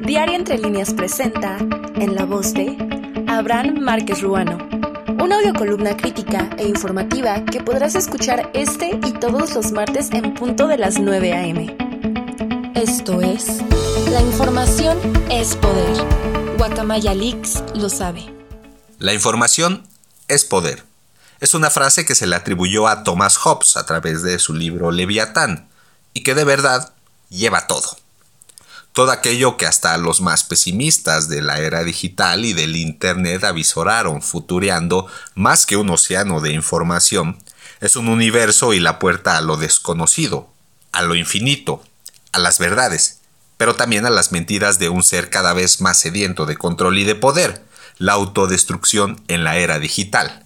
Diario Entre Líneas presenta, en la voz de Abraham Márquez Ruano, una audiocolumna crítica e informativa que podrás escuchar este y todos los martes en punto de las 9 a.m. Esto es, la información es poder. Guacamaya Leaks lo sabe. La información es poder. Es una frase que se le atribuyó a Thomas Hobbes a través de su libro Leviatán, y que de verdad lleva todo todo aquello que hasta los más pesimistas de la era digital y del Internet avisoraron, futureando más que un océano de información, es un universo y la puerta a lo desconocido, a lo infinito, a las verdades, pero también a las mentiras de un ser cada vez más sediento de control y de poder, la autodestrucción en la era digital.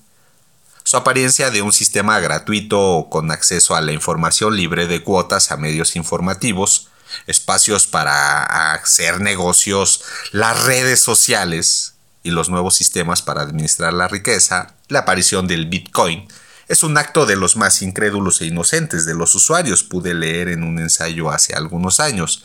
Su apariencia de un sistema gratuito con acceso a la información libre de cuotas a medios informativos, espacios para hacer negocios, las redes sociales y los nuevos sistemas para administrar la riqueza, la aparición del Bitcoin, es un acto de los más incrédulos e inocentes de los usuarios, pude leer en un ensayo hace algunos años.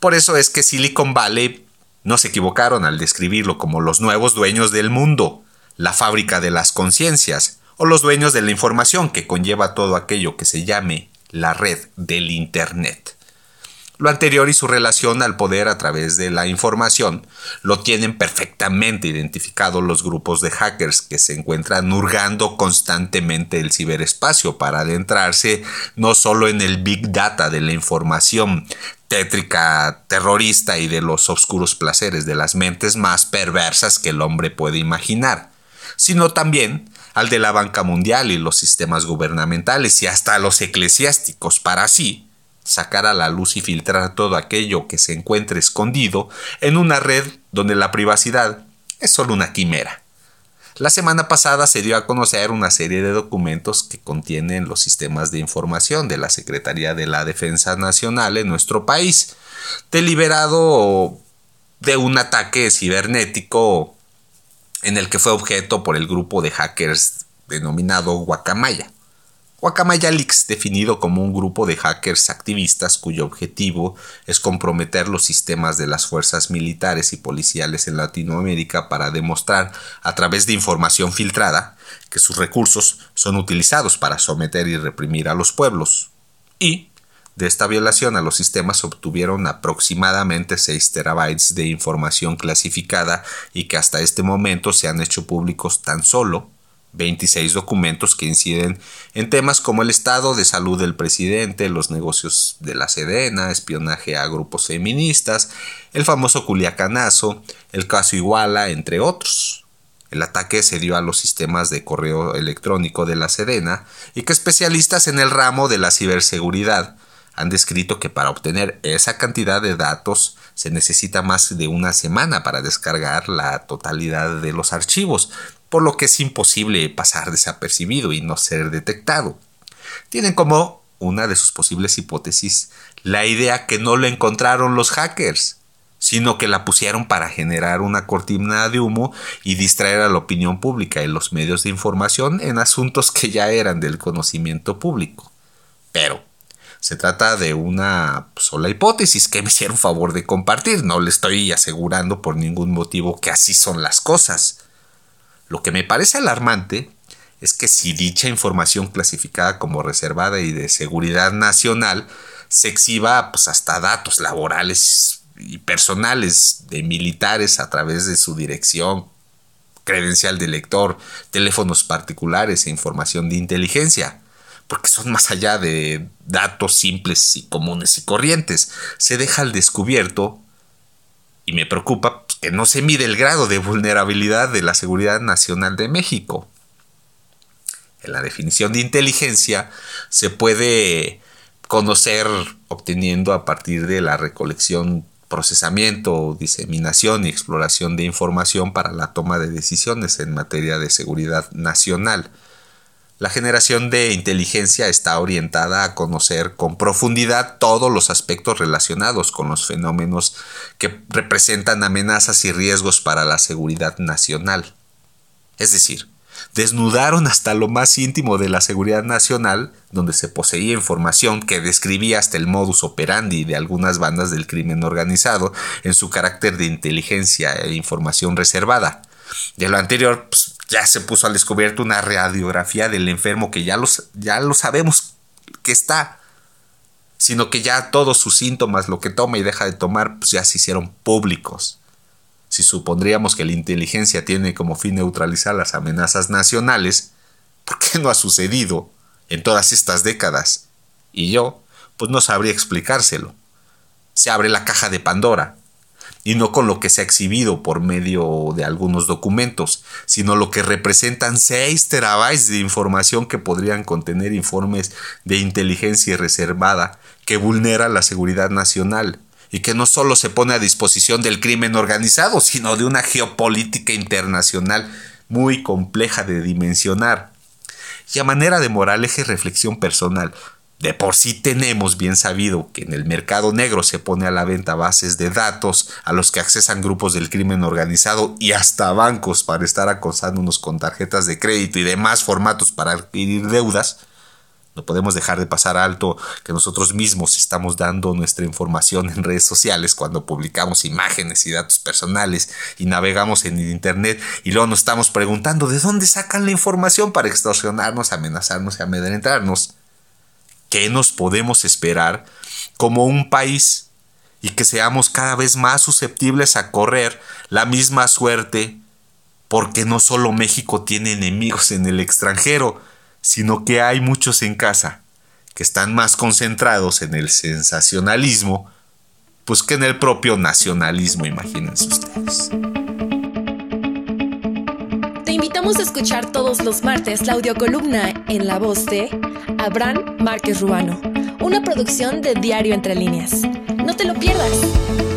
Por eso es que Silicon Valley no se equivocaron al describirlo como los nuevos dueños del mundo, la fábrica de las conciencias, o los dueños de la información que conlleva todo aquello que se llame la red del Internet. Lo anterior y su relación al poder a través de la información lo tienen perfectamente identificado los grupos de hackers que se encuentran hurgando constantemente el ciberespacio para adentrarse no solo en el big data de la información tétrica, terrorista y de los oscuros placeres de las mentes más perversas que el hombre puede imaginar, sino también al de la banca mundial y los sistemas gubernamentales y hasta los eclesiásticos para así sacar a la luz y filtrar todo aquello que se encuentre escondido en una red donde la privacidad es solo una quimera. La semana pasada se dio a conocer una serie de documentos que contienen los sistemas de información de la Secretaría de la Defensa Nacional en nuestro país, deliberado de un ataque cibernético en el que fue objeto por el grupo de hackers denominado Guacamaya. Guacamaya definido como un grupo de hackers activistas cuyo objetivo es comprometer los sistemas de las fuerzas militares y policiales en Latinoamérica para demostrar, a través de información filtrada, que sus recursos son utilizados para someter y reprimir a los pueblos. Y, de esta violación a los sistemas obtuvieron aproximadamente 6 terabytes de información clasificada y que hasta este momento se han hecho públicos tan solo 26 documentos que inciden en temas como el estado de salud del presidente, los negocios de la Sedena, espionaje a grupos feministas, el famoso Culiacanazo, el caso Iguala, entre otros. El ataque se dio a los sistemas de correo electrónico de la Sedena y que especialistas en el ramo de la ciberseguridad han descrito que para obtener esa cantidad de datos se necesita más de una semana para descargar la totalidad de los archivos, por lo que es imposible pasar desapercibido y no ser detectado. Tienen como una de sus posibles hipótesis la idea que no lo encontraron los hackers, sino que la pusieron para generar una cortina de humo y distraer a la opinión pública y los medios de información en asuntos que ya eran del conocimiento público. Pero se trata de una sola hipótesis que me hicieron favor de compartir, no le estoy asegurando por ningún motivo que así son las cosas. Lo que me parece alarmante es que si dicha información clasificada como reservada y de seguridad nacional se exhiba pues, hasta datos laborales y personales de militares a través de su dirección, credencial de lector, teléfonos particulares e información de inteligencia, porque son más allá de datos simples y comunes y corrientes. Se deja al descubierto y me preocupa que no se mide el grado de vulnerabilidad de la seguridad nacional de México. En la definición de inteligencia se puede conocer obteniendo a partir de la recolección, procesamiento, diseminación y exploración de información para la toma de decisiones en materia de seguridad nacional. La generación de inteligencia está orientada a conocer con profundidad todos los aspectos relacionados con los fenómenos que representan amenazas y riesgos para la seguridad nacional. Es decir, desnudaron hasta lo más íntimo de la seguridad nacional, donde se poseía información que describía hasta el modus operandi de algunas bandas del crimen organizado en su carácter de inteligencia e información reservada. De lo anterior, pues, ya se puso al descubierto una radiografía del enfermo que ya, ya lo sabemos que está, sino que ya todos sus síntomas, lo que toma y deja de tomar, pues ya se hicieron públicos si supondríamos que la inteligencia tiene como fin neutralizar las amenazas nacionales, ¿por qué no ha sucedido en todas estas décadas? Y yo, pues no sabría explicárselo. Se abre la caja de Pandora, y no con lo que se ha exhibido por medio de algunos documentos, sino lo que representan 6 terabytes de información que podrían contener informes de inteligencia reservada que vulnera la seguridad nacional y que no solo se pone a disposición del crimen organizado, sino de una geopolítica internacional muy compleja de dimensionar. Y a manera de moraleja y reflexión personal, de por sí tenemos bien sabido que en el mercado negro se pone a la venta bases de datos a los que accesan grupos del crimen organizado y hasta bancos para estar acosándonos con tarjetas de crédito y demás formatos para adquirir deudas. No podemos dejar de pasar alto que nosotros mismos estamos dando nuestra información en redes sociales cuando publicamos imágenes y datos personales y navegamos en Internet y luego nos estamos preguntando de dónde sacan la información para extorsionarnos, amenazarnos y amedrentarnos. ¿Qué nos podemos esperar como un país y que seamos cada vez más susceptibles a correr la misma suerte porque no solo México tiene enemigos en el extranjero, sino que hay muchos en casa que están más concentrados en el sensacionalismo, pues que en el propio nacionalismo, imagínense ustedes. Invitamos a escuchar todos los martes la audiocolumna en la voz de Abraham Márquez Ruano, una producción de Diario Entre Líneas. No te lo pierdas.